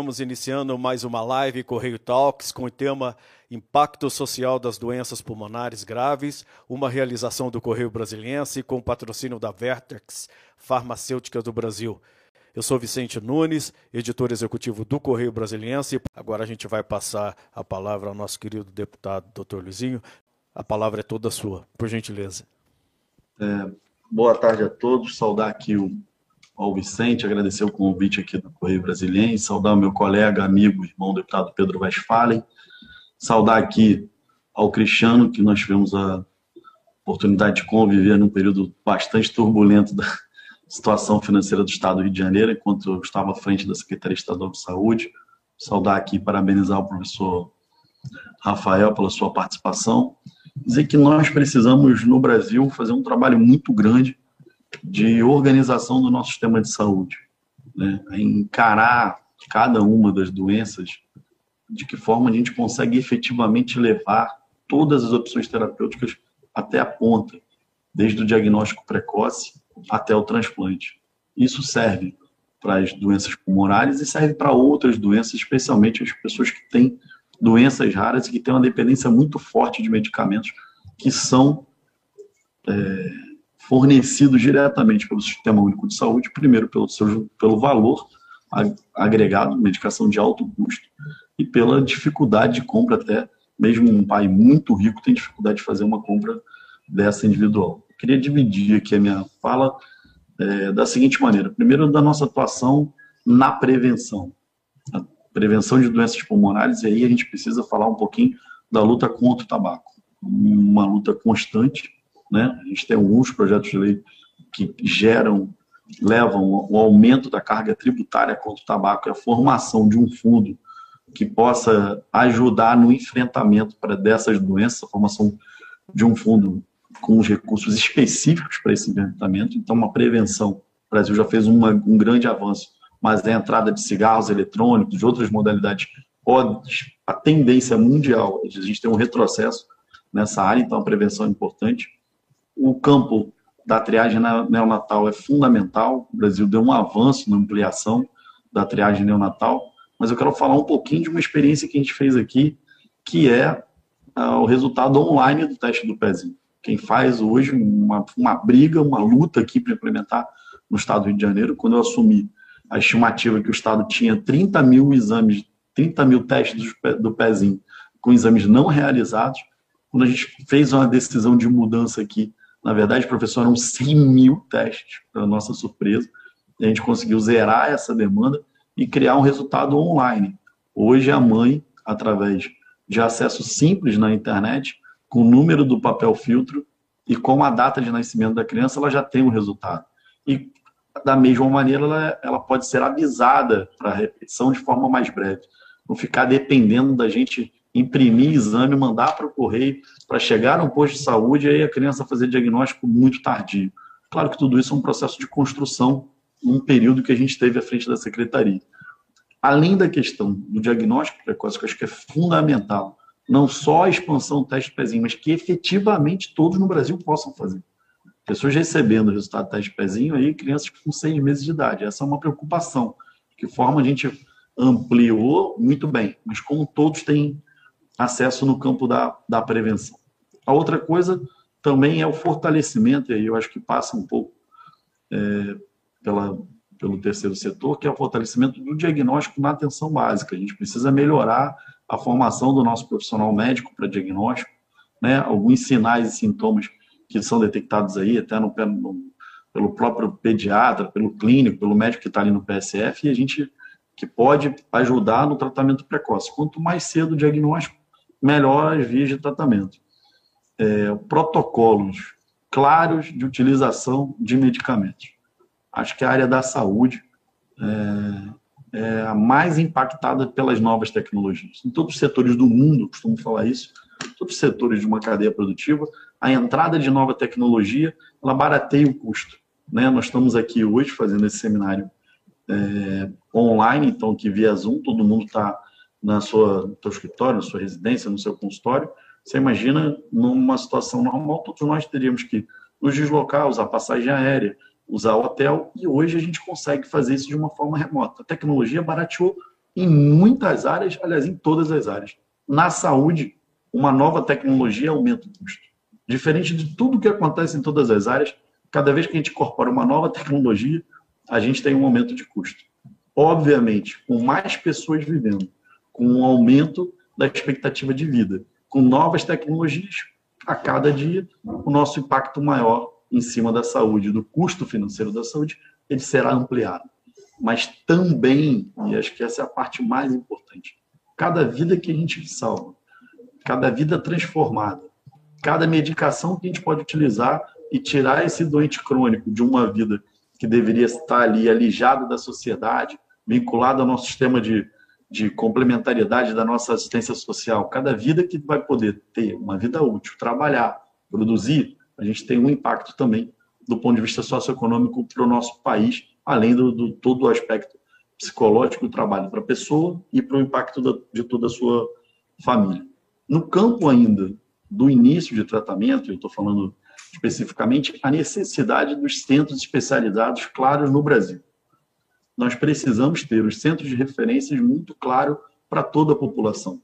Estamos iniciando mais uma live Correio Talks com o tema Impacto Social das Doenças Pulmonares Graves, uma realização do Correio Brasiliense com patrocínio da Vertex Farmacêutica do Brasil. Eu sou Vicente Nunes, editor executivo do Correio Brasiliense. Agora a gente vai passar a palavra ao nosso querido deputado Dr. Luizinho. A palavra é toda sua, por gentileza. É, boa tarde a todos. Saudar aqui o ao Vicente, agradecer o convite aqui do Correio Brasiliense, saudar o meu colega, amigo, irmão, deputado Pedro Westphalen, saudar aqui ao Cristiano, que nós tivemos a oportunidade de conviver num período bastante turbulento da situação financeira do Estado do Rio de Janeiro, enquanto eu estava à frente da Secretaria Estadual de Saúde. Saudar aqui e parabenizar o professor Rafael pela sua participação. Dizer que nós precisamos, no Brasil, fazer um trabalho muito grande de organização do nosso sistema de saúde, né? encarar cada uma das doenças, de que forma a gente consegue efetivamente levar todas as opções terapêuticas até a ponta, desde o diagnóstico precoce até o transplante. Isso serve para as doenças pulmonares e serve para outras doenças, especialmente as pessoas que têm doenças raras e que têm uma dependência muito forte de medicamentos que são é, fornecidos diretamente pelo Sistema Único de Saúde, primeiro pelo, seu, pelo valor agregado, medicação de alto custo, e pela dificuldade de compra até, mesmo um pai muito rico tem dificuldade de fazer uma compra dessa individual. Eu queria dividir aqui a minha fala é, da seguinte maneira. Primeiro, da nossa atuação na prevenção. Prevenção de doenças pulmonares, e aí a gente precisa falar um pouquinho da luta contra o tabaco. Uma luta constante, né? A gente tem alguns projetos de lei que geram, levam o aumento da carga tributária contra o tabaco e a formação de um fundo que possa ajudar no enfrentamento para dessas doenças, a formação de um fundo com os recursos específicos para esse enfrentamento. Então, uma prevenção. O Brasil já fez uma, um grande avanço, mas a entrada de cigarros eletrônicos, de outras modalidades, pode, a tendência mundial, a gente tem um retrocesso nessa área, então a prevenção é importante o campo da triagem neonatal é fundamental. O Brasil deu um avanço na ampliação da triagem neonatal, mas eu quero falar um pouquinho de uma experiência que a gente fez aqui, que é uh, o resultado online do teste do pezinho. Quem faz hoje uma, uma briga, uma luta aqui para implementar no estado do Rio de Janeiro, quando eu assumi a estimativa que o estado tinha 30 mil exames, 30 mil testes do pezinho com exames não realizados, quando a gente fez uma decisão de mudança aqui na verdade, professor, eram 100 mil testes, para nossa surpresa. A gente conseguiu zerar essa demanda e criar um resultado online. Hoje, a mãe, através de acesso simples na internet, com o número do papel filtro e com a data de nascimento da criança, ela já tem o um resultado. E, da mesma maneira, ela, ela pode ser avisada para repetição de forma mais breve. Não ficar dependendo da gente imprimir exame, mandar para o correio, para chegar no posto de saúde e aí a criança fazer diagnóstico muito tardio. Claro que tudo isso é um processo de construção num período que a gente teve à frente da secretaria. Além da questão do diagnóstico precoce, que eu acho que é fundamental, não só a expansão do teste de pezinho, mas que efetivamente todos no Brasil possam fazer. Pessoas recebendo o resultado do teste de pezinho, aí crianças com seis meses de idade. Essa é uma preocupação. Que forma a gente ampliou, muito bem, mas como todos têm acesso no campo da, da prevenção. A outra coisa também é o fortalecimento, e aí eu acho que passa um pouco é, pela, pelo terceiro setor, que é o fortalecimento do diagnóstico na atenção básica. A gente precisa melhorar a formação do nosso profissional médico para diagnóstico, né? alguns sinais e sintomas que são detectados aí, até no, no, pelo próprio pediatra, pelo clínico, pelo médico que está ali no PSF, e a gente que pode ajudar no tratamento precoce. Quanto mais cedo o diagnóstico, melhor as vias de tratamento. É, protocolos claros de utilização de medicamentos. Acho que a área da saúde é, é a mais impactada pelas novas tecnologias. Em todos os setores do mundo, costumo falar isso, todos os setores de uma cadeia produtiva, a entrada de nova tecnologia, ela barateia o custo. Né? Nós estamos aqui hoje fazendo esse seminário é, online, então que via Zoom, todo mundo está na sua, no seu escritório, na sua residência, no seu consultório, você imagina numa situação normal, todos nós teríamos que nos deslocar, usar passagem aérea, usar hotel, e hoje a gente consegue fazer isso de uma forma remota. A tecnologia barateou em muitas áreas, aliás, em todas as áreas. Na saúde, uma nova tecnologia aumenta o custo. Diferente de tudo que acontece em todas as áreas, cada vez que a gente incorpora uma nova tecnologia, a gente tem um aumento de custo. Obviamente, com mais pessoas vivendo, com um aumento da expectativa de vida, com novas tecnologias, a cada dia o nosso impacto maior em cima da saúde, do custo financeiro da saúde, ele será ampliado. Mas também, e acho que essa é a parte mais importante, cada vida que a gente salva, cada vida transformada, cada medicação que a gente pode utilizar e tirar esse doente crônico de uma vida que deveria estar ali alijado da sociedade, vinculado ao nosso sistema de, de complementariedade da nossa assistência social. Cada vida que vai poder ter uma vida útil, trabalhar, produzir, a gente tem um impacto também do ponto de vista socioeconômico para o nosso país, além do, do todo o aspecto psicológico do trabalho para a pessoa e para o impacto da, de toda a sua família. No campo ainda do início de tratamento, eu estou falando especificamente, a necessidade dos centros especializados claros no Brasil. Nós precisamos ter os centros de referências muito claros para toda a população.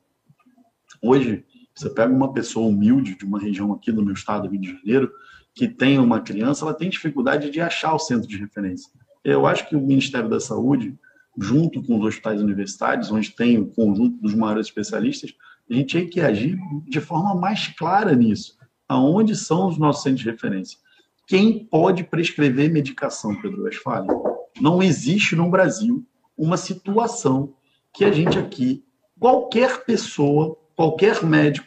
Hoje, você pega uma pessoa humilde de uma região aqui do meu estado, Rio de Janeiro, que tem uma criança, ela tem dificuldade de achar o centro de referência. Eu acho que o Ministério da Saúde, junto com os hospitais universitários, onde tem o conjunto dos maiores especialistas, a gente tem que agir de forma mais clara nisso. Aonde são os nossos centros de referência? Quem pode prescrever medicação, Pedro Westphalen? Não existe no Brasil uma situação que a gente aqui, qualquer pessoa, qualquer médico,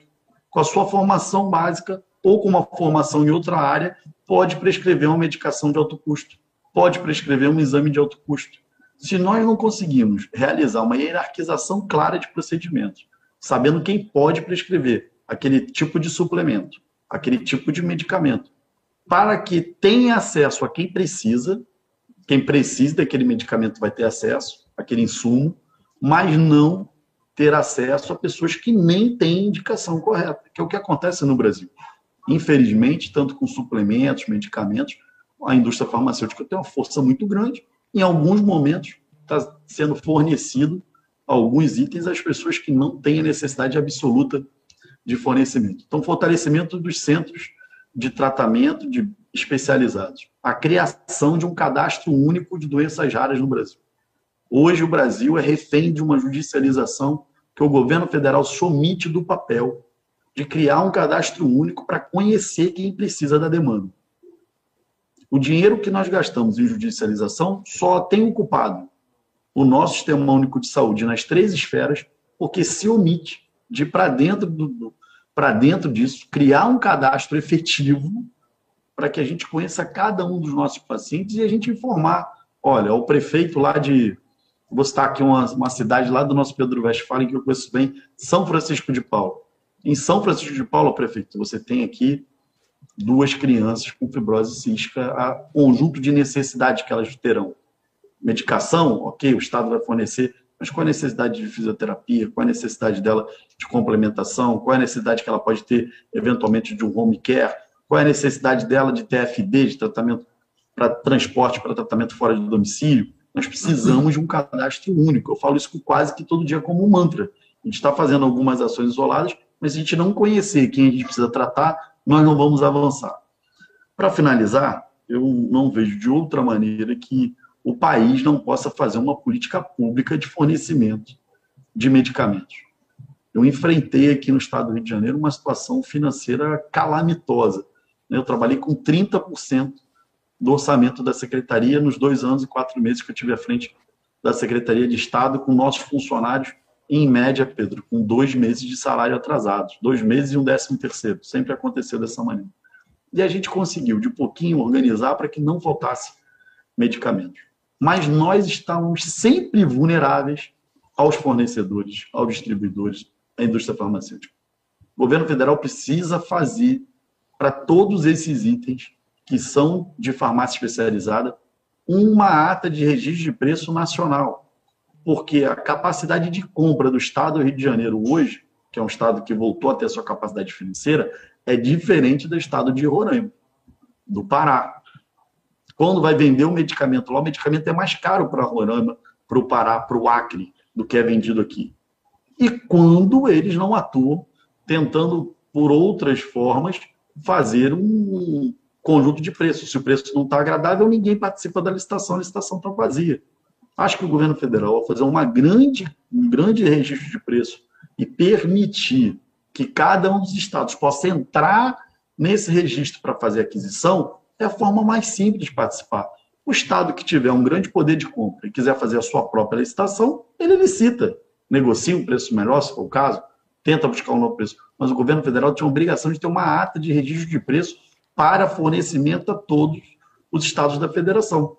com a sua formação básica ou com uma formação em outra área, pode prescrever uma medicação de alto custo, pode prescrever um exame de alto custo. Se nós não conseguimos realizar uma hierarquização clara de procedimentos, sabendo quem pode prescrever aquele tipo de suplemento, aquele tipo de medicamento, para que tenha acesso a quem precisa, quem precisa daquele medicamento vai ter acesso, aquele insumo, mas não ter acesso a pessoas que nem têm indicação correta, que é o que acontece no Brasil. Infelizmente, tanto com suplementos, medicamentos, a indústria farmacêutica tem uma força muito grande. Em alguns momentos, está sendo fornecido alguns itens às pessoas que não têm a necessidade absoluta de fornecimento. Então, fortalecimento dos centros de tratamento de especializados. A criação de um cadastro único de doenças raras no Brasil. Hoje, o Brasil é refém de uma judicialização que o governo federal se omite do papel de criar um cadastro único para conhecer quem precisa da demanda. O dinheiro que nós gastamos em judicialização só tem o culpado o nosso sistema único de saúde nas três esferas, porque se omite de para dentro do, para dentro disso criar um cadastro efetivo para que a gente conheça cada um dos nossos pacientes e a gente informar, olha, o prefeito lá de vou citar aqui uma, uma cidade lá do nosso Pedro Westphalen que eu conheço bem, São Francisco de Paulo. Em São Francisco de Paulo, prefeito, você tem aqui duas crianças com fibrose cística, a conjunto de necessidades que elas terão medicação, ok, o Estado vai fornecer, mas qual a necessidade de fisioterapia, qual a necessidade dela de complementação, qual a necessidade que ela pode ter, eventualmente, de um home care, qual a necessidade dela de TFD, de tratamento para transporte, para tratamento fora de domicílio. Nós precisamos de um cadastro único. Eu falo isso quase que todo dia como um mantra. A gente está fazendo algumas ações isoladas, mas se a gente não conhecer quem a gente precisa tratar, nós não vamos avançar. Para finalizar, eu não vejo de outra maneira que o país não possa fazer uma política pública de fornecimento de medicamentos. Eu enfrentei aqui no estado do Rio de Janeiro uma situação financeira calamitosa. Eu trabalhei com 30% do orçamento da secretaria nos dois anos e quatro meses que eu tive à frente da Secretaria de Estado, com nossos funcionários, em média, Pedro, com dois meses de salário atrasados, dois meses e um décimo terceiro. Sempre aconteceu dessa maneira. E a gente conseguiu, de pouquinho, organizar para que não faltasse medicamentos mas nós estamos sempre vulneráveis aos fornecedores, aos distribuidores, à indústria farmacêutica. O governo federal precisa fazer para todos esses itens que são de farmácia especializada uma ata de registro de preço nacional, porque a capacidade de compra do estado do Rio de Janeiro hoje, que é um estado que voltou a ter sua capacidade financeira, é diferente do estado de Roraima. do Pará. Quando vai vender o medicamento lá, o medicamento é mais caro para Roraima, para o Pará, para o Acre, do que é vendido aqui. E quando eles não atuam tentando, por outras formas, fazer um conjunto de preços. Se o preço não está agradável, ninguém participa da licitação, a licitação está vazia. Acho que o governo federal, ao fazer uma grande, um grande registro de preço e permitir que cada um dos estados possa entrar nesse registro para fazer aquisição, é a forma mais simples de participar. O estado que tiver um grande poder de compra e quiser fazer a sua própria licitação, ele licita, negocia um preço melhor, se for o caso, tenta buscar um novo preço. Mas o governo federal tinha a obrigação de ter uma ata de registro de preço para fornecimento a todos os estados da federação.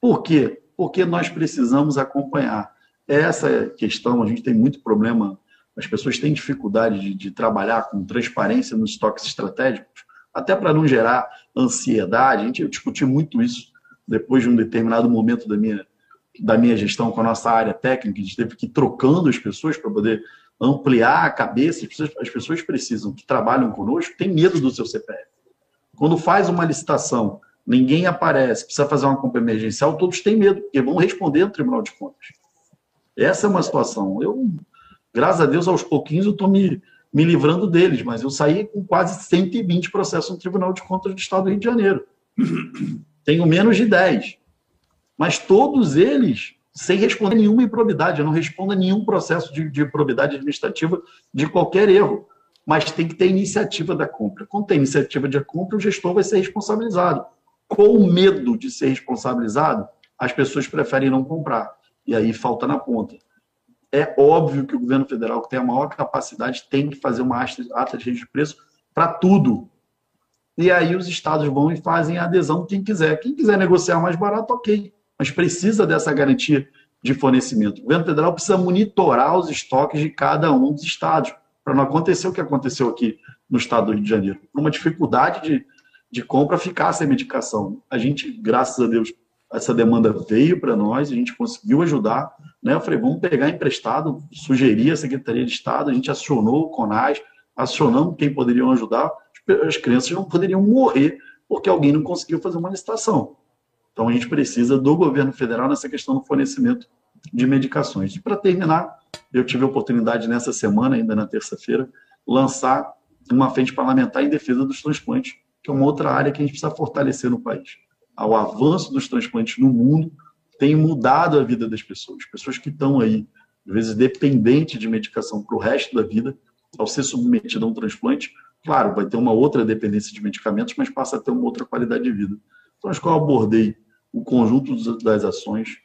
Por quê? Porque nós precisamos acompanhar. Essa questão, a gente tem muito problema, as pessoas têm dificuldade de, de trabalhar com transparência nos estoques estratégicos, até para não gerar ansiedade. A gente discutiu muito isso depois de um determinado momento da minha, da minha gestão com a nossa área técnica, a gente teve que ir trocando as pessoas para poder ampliar a cabeça. As pessoas, as pessoas precisam, que trabalham conosco, têm medo do seu CPF. Quando faz uma licitação, ninguém aparece, precisa fazer uma compra emergencial, todos têm medo, porque vão responder no Tribunal de Contas. Essa é uma situação. Eu, graças a Deus, aos pouquinhos eu estou me, me livrando deles, mas eu saí com quase 120 processos no Tribunal de Contas do Estado do Rio de Janeiro. Tenho menos de 10. Mas todos eles sem responder nenhuma improbidade. Eu não respondo a nenhum processo de, de improbidade administrativa de qualquer erro. Mas tem que ter iniciativa da compra. Quando tem iniciativa de compra, o gestor vai ser responsabilizado. Com medo de ser responsabilizado, as pessoas preferem não comprar. E aí falta na ponta. É óbvio que o governo federal, que tem a maior capacidade, tem que fazer uma ata de registro de preço para tudo. E aí os estados vão e fazem a adesão quem quiser. Quem quiser negociar mais barato, ok mas precisa dessa garantia de fornecimento. O governo federal precisa monitorar os estoques de cada um dos estados, para não acontecer o que aconteceu aqui no estado do Rio de Janeiro. Uma dificuldade de, de compra ficar sem medicação. A gente, graças a Deus, essa demanda veio para nós, a gente conseguiu ajudar. Né? Eu falei, vamos pegar emprestado, sugeri a Secretaria de Estado, a gente acionou o CONAS, acionamos quem poderiam ajudar, as crianças não poderiam morrer porque alguém não conseguiu fazer uma licitação. Então, a gente precisa do governo federal nessa questão do fornecimento de medicações. E, para terminar, eu tive a oportunidade nessa semana, ainda na terça-feira, lançar uma frente parlamentar em defesa dos transplantes, que é uma outra área que a gente precisa fortalecer no país. O avanço dos transplantes no mundo tem mudado a vida das pessoas. Pessoas que estão aí, às vezes, dependentes de medicação para o resto da vida, ao ser submetido a um transplante, claro, vai ter uma outra dependência de medicamentos, mas passa a ter uma outra qualidade de vida. Então, acho que eu abordei o conjunto das ações.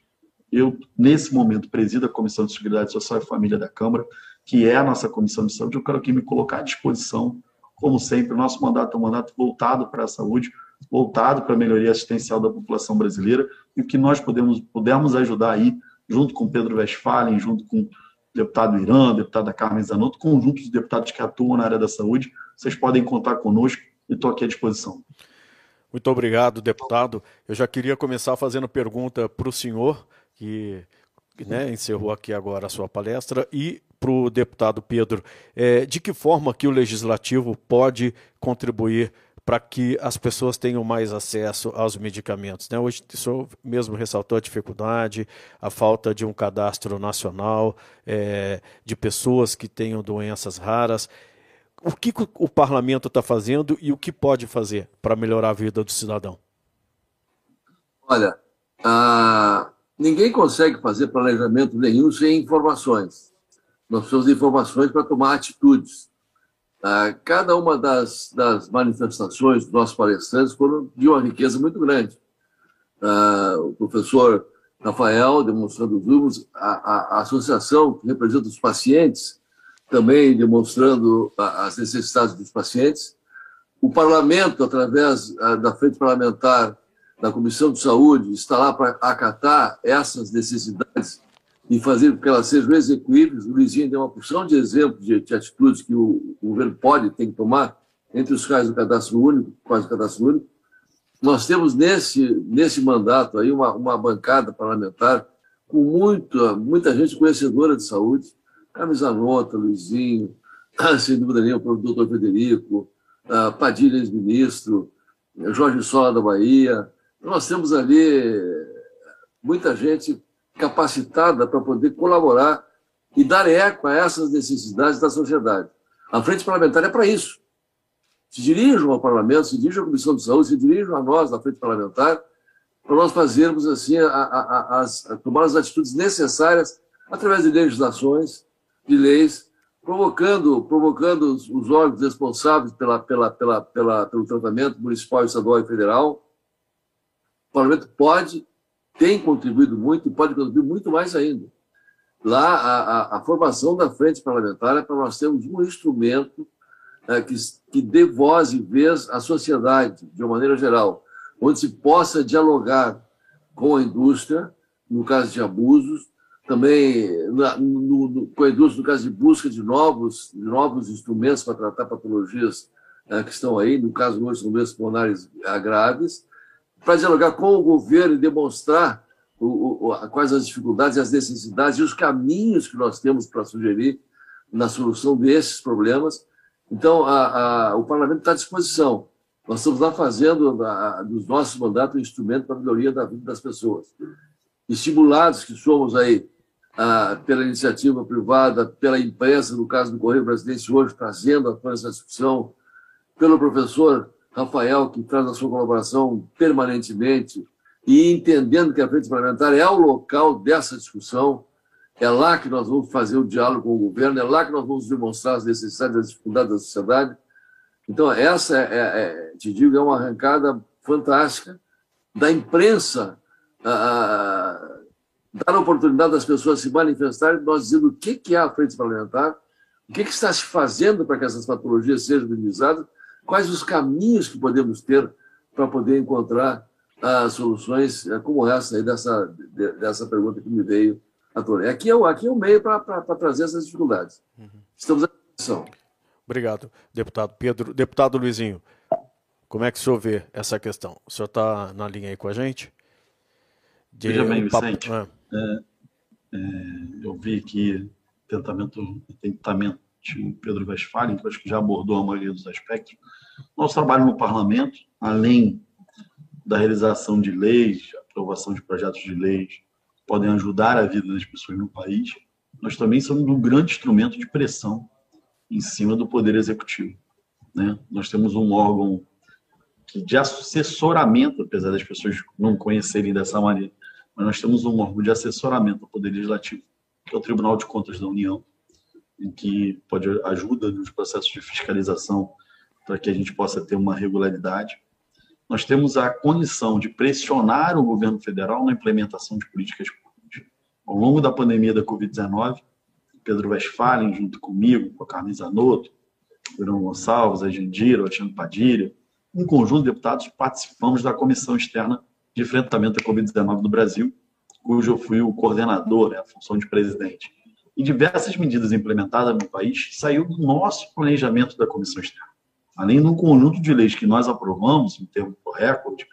Eu, nesse momento, presido a Comissão de Seguridade Social e Família da Câmara, que é a nossa comissão de saúde. Eu quero aqui me colocar à disposição, como sempre. O nosso mandato é um mandato voltado para a saúde, voltado para a melhoria assistencial da população brasileira e o que nós podemos, pudermos ajudar aí, junto com Pedro Westphalen, junto com o deputado Irã, deputada Carmen Zanotto, conjunto de deputados que atuam na área da saúde, vocês podem contar conosco e estou aqui à disposição. Muito obrigado, deputado. Eu já queria começar fazendo pergunta para o senhor, que né, encerrou aqui agora a sua palestra, e para o deputado Pedro. É, de que forma que o legislativo pode contribuir para que as pessoas tenham mais acesso aos medicamentos. Né? Hoje, o senhor mesmo ressaltou a dificuldade, a falta de um cadastro nacional é, de pessoas que tenham doenças raras o que o parlamento está fazendo e o que pode fazer para melhorar a vida do cidadão? Olha, ah, ninguém consegue fazer planejamento nenhum sem informações. Nós precisamos de informações para tomar atitudes. Ah, cada uma das, das, manifestações dos nossos palestrantes foram de uma riqueza muito grande. Ah, o professor Rafael demonstrando os números, a, a, a associação que representa os pacientes também demonstrando as necessidades dos pacientes. O parlamento, através da frente parlamentar da Comissão de Saúde, está lá para acatar essas necessidades e fazer com que elas sejam execuíveis. O Luizinho deu uma porção de exemplos de, de atitudes que o, o, governo pode, tem que tomar, entre os quais o cadastro único, quase o cadastro único. Nós temos nesse, nesse mandato aí uma, uma bancada parlamentar com muita, muita gente conhecedora de saúde, Camisa Nota, Luizinho, sem dúvida nenhuma, o doutor Federico, Padilha, ex-ministro, Jorge Sola da Bahia. Nós temos ali muita gente capacitada para poder colaborar e dar eco a essas necessidades da sociedade. A frente parlamentar é para isso. Se dirijam ao parlamento, se dirijam à Comissão de Saúde, se dirijam a nós, da frente parlamentar, para nós fazermos assim, a, a, a, as, tomar as atitudes necessárias através de legislações, de leis, provocando, provocando os, os órgãos responsáveis pela, pela, pela, pela, pelo tratamento municipal, estadual e federal. O parlamento pode, tem contribuído muito e pode contribuir muito mais ainda. Lá, a, a, a formação da frente parlamentar é para nós termos um instrumento é, que, que dê voz e vez à sociedade, de uma maneira geral, onde se possa dialogar com a indústria, no caso de abusos, também na, no, no, com a indústria no caso de busca de novos, de novos instrumentos para tratar patologias é, que estão aí, no caso hoje doenças pulmonares graves, para dialogar com o governo e demonstrar o, o, quais as dificuldades, as necessidades e os caminhos que nós temos para sugerir na solução desses problemas. Então, a, a, o parlamento está à disposição. Nós estamos lá fazendo a, dos nossos mandatos um instrumento para a melhoria da vida das pessoas. Estimulados que somos aí pela iniciativa privada, pela imprensa, no caso do Correio Brasileiro, hoje trazendo a essa discussão, pelo professor Rafael, que traz a sua colaboração permanentemente, e entendendo que a frente parlamentar é o local dessa discussão, é lá que nós vamos fazer o diálogo com o governo, é lá que nós vamos demonstrar as necessidades as dificuldades da sociedade. Então, essa, é, é, te digo, é uma arrancada fantástica da imprensa dar a oportunidade das pessoas se manifestarem, nós dizendo o que, que é a frente parlamentar, o que, que está se fazendo para que essas patologias sejam minimizadas, quais os caminhos que podemos ter para poder encontrar uh, soluções uh, como essa aí dessa, de, dessa pergunta que me veio à tona. Aqui é, o, aqui é o meio para trazer essas dificuldades. Uhum. Estamos à disposição. Obrigado, deputado Pedro. Deputado Luizinho, como é que o senhor vê essa questão? O senhor está na linha aí com a gente? De Veja bem, Vicente, é. É, é, eu vi aqui tentamento, tentamento de Pedro Westphalen, que acho que já abordou a maioria dos aspectos. Nosso trabalho no parlamento, além da realização de leis, aprovação de projetos de leis, podem ajudar a vida das pessoas no país, nós também somos um grande instrumento de pressão em cima do Poder Executivo. Né? Nós temos um órgão que de assessoramento, apesar das pessoas não conhecerem dessa maneira, mas nós temos um órgão de assessoramento ao Poder Legislativo, que é o Tribunal de Contas da União, em que pode ajuda nos processos de fiscalização para que a gente possa ter uma regularidade. Nós temos a condição de pressionar o governo federal na implementação de políticas públicas. Ao longo da pandemia da Covid-19, Pedro Westphalen, junto comigo, com a Carmen Zanotto, Bruno Gonçalves, a Jandira, o Padilha, um conjunto de deputados participamos da Comissão Externa de Enfrentamento à Covid-19 do Brasil, cujo eu fui o coordenador, né, a função de presidente. E diversas medidas implementadas no país saiu do nosso planejamento da Comissão Externa. Além do conjunto de leis que nós aprovamos, em termos de recorde,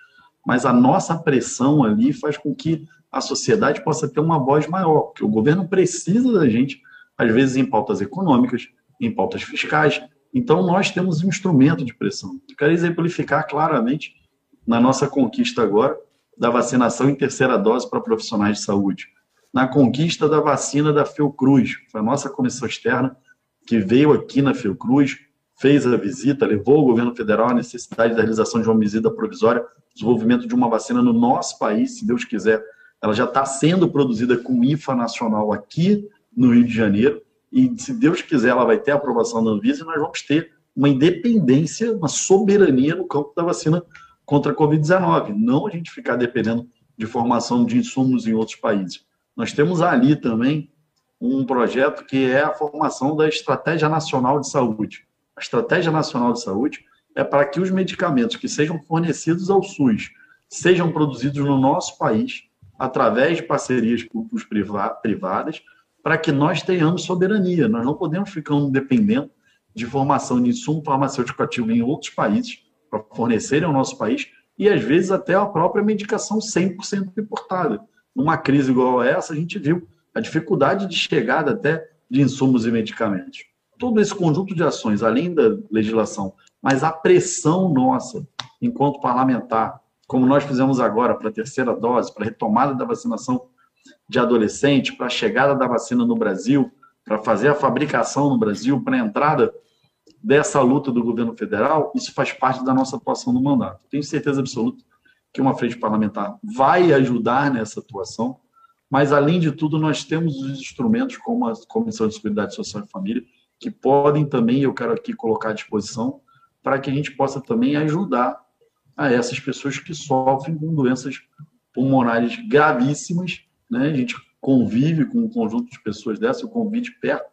mas a nossa pressão ali faz com que a sociedade possa ter uma voz maior, porque o governo precisa da gente, às vezes em pautas econômicas, em pautas fiscais. Então, nós temos um instrumento de pressão. Eu quero exemplificar claramente na nossa conquista agora da vacinação em terceira dose para profissionais de saúde, na conquista da vacina da Fiocruz, foi a nossa comissão externa que veio aqui na Fiocruz, fez a visita, levou ao governo federal a necessidade da realização de uma visita provisória, desenvolvimento de uma vacina no nosso país, se Deus quiser. Ela já está sendo produzida com IFA nacional aqui no Rio de Janeiro, e se Deus quiser, ela vai ter a aprovação da Anvisa e nós vamos ter uma independência, uma soberania no campo da vacina contra a Covid-19, não a gente ficar dependendo de formação de insumos em outros países. Nós temos ali também um projeto que é a formação da Estratégia Nacional de Saúde. A Estratégia Nacional de Saúde é para que os medicamentos que sejam fornecidos ao SUS sejam produzidos no nosso país através de parcerias públicos-privadas para que nós tenhamos soberania. Nós não podemos ficar dependendo de formação de insumo farmacêutico ativo em outros países para fornecerem ao nosso país e às vezes até a própria medicação 100% importada. Numa crise igual a essa, a gente viu a dificuldade de chegada até de insumos e medicamentos. Todo esse conjunto de ações, além da legislação mas a pressão nossa, enquanto parlamentar, como nós fizemos agora para a terceira dose, para a retomada da vacinação de adolescente, para a chegada da vacina no Brasil, para fazer a fabricação no Brasil, para a entrada dessa luta do governo federal, isso faz parte da nossa atuação no mandato. Tenho certeza absoluta que uma frente parlamentar vai ajudar nessa atuação, mas, além de tudo, nós temos os instrumentos, como a Comissão de Seguridade Social e Família, que podem também, eu quero aqui colocar à disposição, para que a gente possa também ajudar a essas pessoas que sofrem com doenças pulmonares gravíssimas. Né? A gente convive com um conjunto de pessoas dessas, eu convivi de perto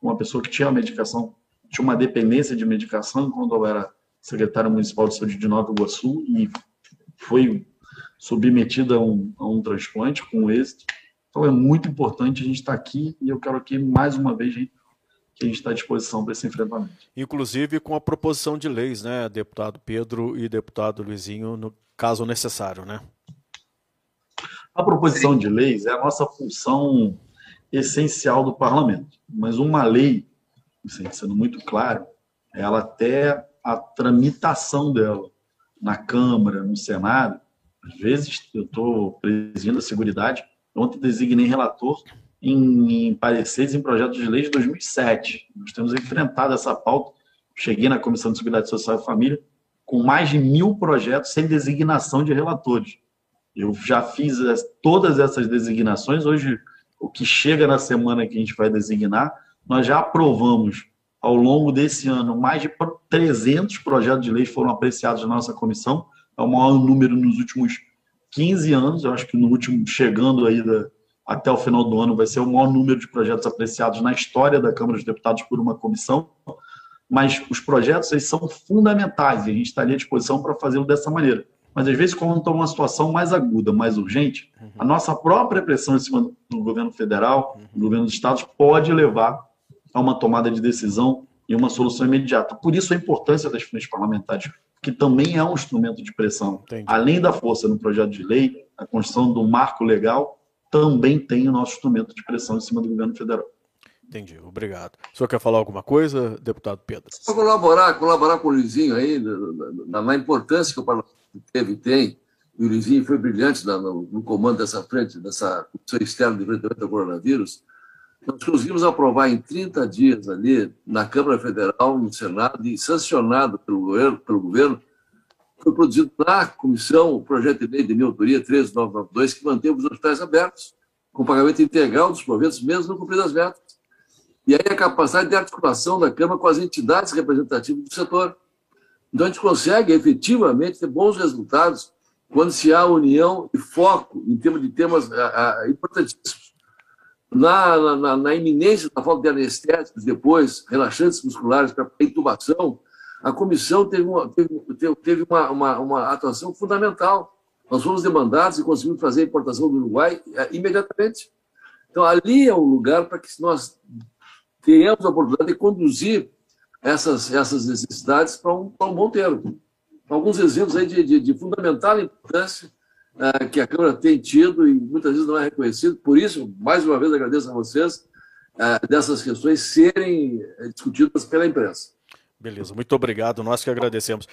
uma pessoa que tinha medicação, tinha uma dependência de medicação quando eu era secretário municipal de saúde de Nova Iguaçu e foi submetida a um, a um transplante com êxito. Então é muito importante a gente estar aqui e eu quero aqui mais uma vez que a gente está à disposição para esse enfrentamento. Inclusive com a proposição de leis, né, deputado Pedro e deputado Luizinho, no caso necessário, né? A proposição de leis é a nossa função essencial do parlamento, mas uma lei, sendo muito claro, ela até a tramitação dela na Câmara, no Senado, às vezes eu estou presidindo a Seguridade, ontem designei relator em, em pareceres em projetos de lei de 2007. Nós temos enfrentado essa pauta. Cheguei na Comissão de Seguridade Social e Família com mais de mil projetos sem designação de relatores. Eu já fiz todas essas designações. Hoje, o que chega na semana que a gente vai designar, nós já aprovamos ao longo desse ano mais de 300 projetos de lei foram apreciados na nossa comissão. É o maior número nos últimos 15 anos. Eu acho que no último, chegando aí da, até o final do ano, vai ser o maior número de projetos apreciados na história da Câmara dos Deputados por uma comissão. Mas os projetos eles são fundamentais e a gente está ali à disposição para fazê-lo dessa maneira. Mas às vezes, quando está uma situação mais aguda, mais urgente, a nossa própria pressão em cima do governo federal, do governo dos estados, pode levar a uma tomada de decisão e uma solução imediata. Por isso a importância das frentes parlamentares, que também é um instrumento de pressão. Entendi. Além da força no projeto de lei, a construção do marco legal também tem o nosso instrumento de pressão em cima do governo federal. Entendi, obrigado. O senhor quer falar alguma coisa, deputado Pedro? Só colaborar, colaborar com o Luizinho aí, na, na importância que o parlamento teve e tem, e o Luizinho foi brilhante no, no, comando dessa frente, dessa Comissão Externa de Enfrentamento ao Coronavírus, nós conseguimos aprovar em 30 dias ali, na Câmara Federal, no Senado, e sancionado pelo governo, pelo governo foi produzido na comissão o projeto de lei de minha autoria 13992, que manteve os hospitais abertos, com pagamento integral dos proventos, mesmo não cumprindo as metas. E aí a capacidade de articulação da Câmara com as entidades representativas do setor. Então a gente consegue efetivamente ter bons resultados quando se há união e foco em termos de temas a, a, importantíssimos. Na, na, na, iminência da falta de anestésicos, depois, relaxantes musculares para intubação, a comissão teve uma, teve, teve uma, uma, uma atuação fundamental. Nós fomos demandados e conseguimos fazer a importação do Uruguai eh, imediatamente. Então, ali é o lugar para que nós tenhamos a oportunidade de conduzir essas, essas necessidades para um, um bom termo. Alguns exemplos aí de, de, de fundamental importância uh, que a Câmara tem tido e muitas vezes não é reconhecido. Por isso, mais uma vez, agradeço a vocês uh, dessas questões serem discutidas pela imprensa. Beleza, muito obrigado. Nós que agradecemos.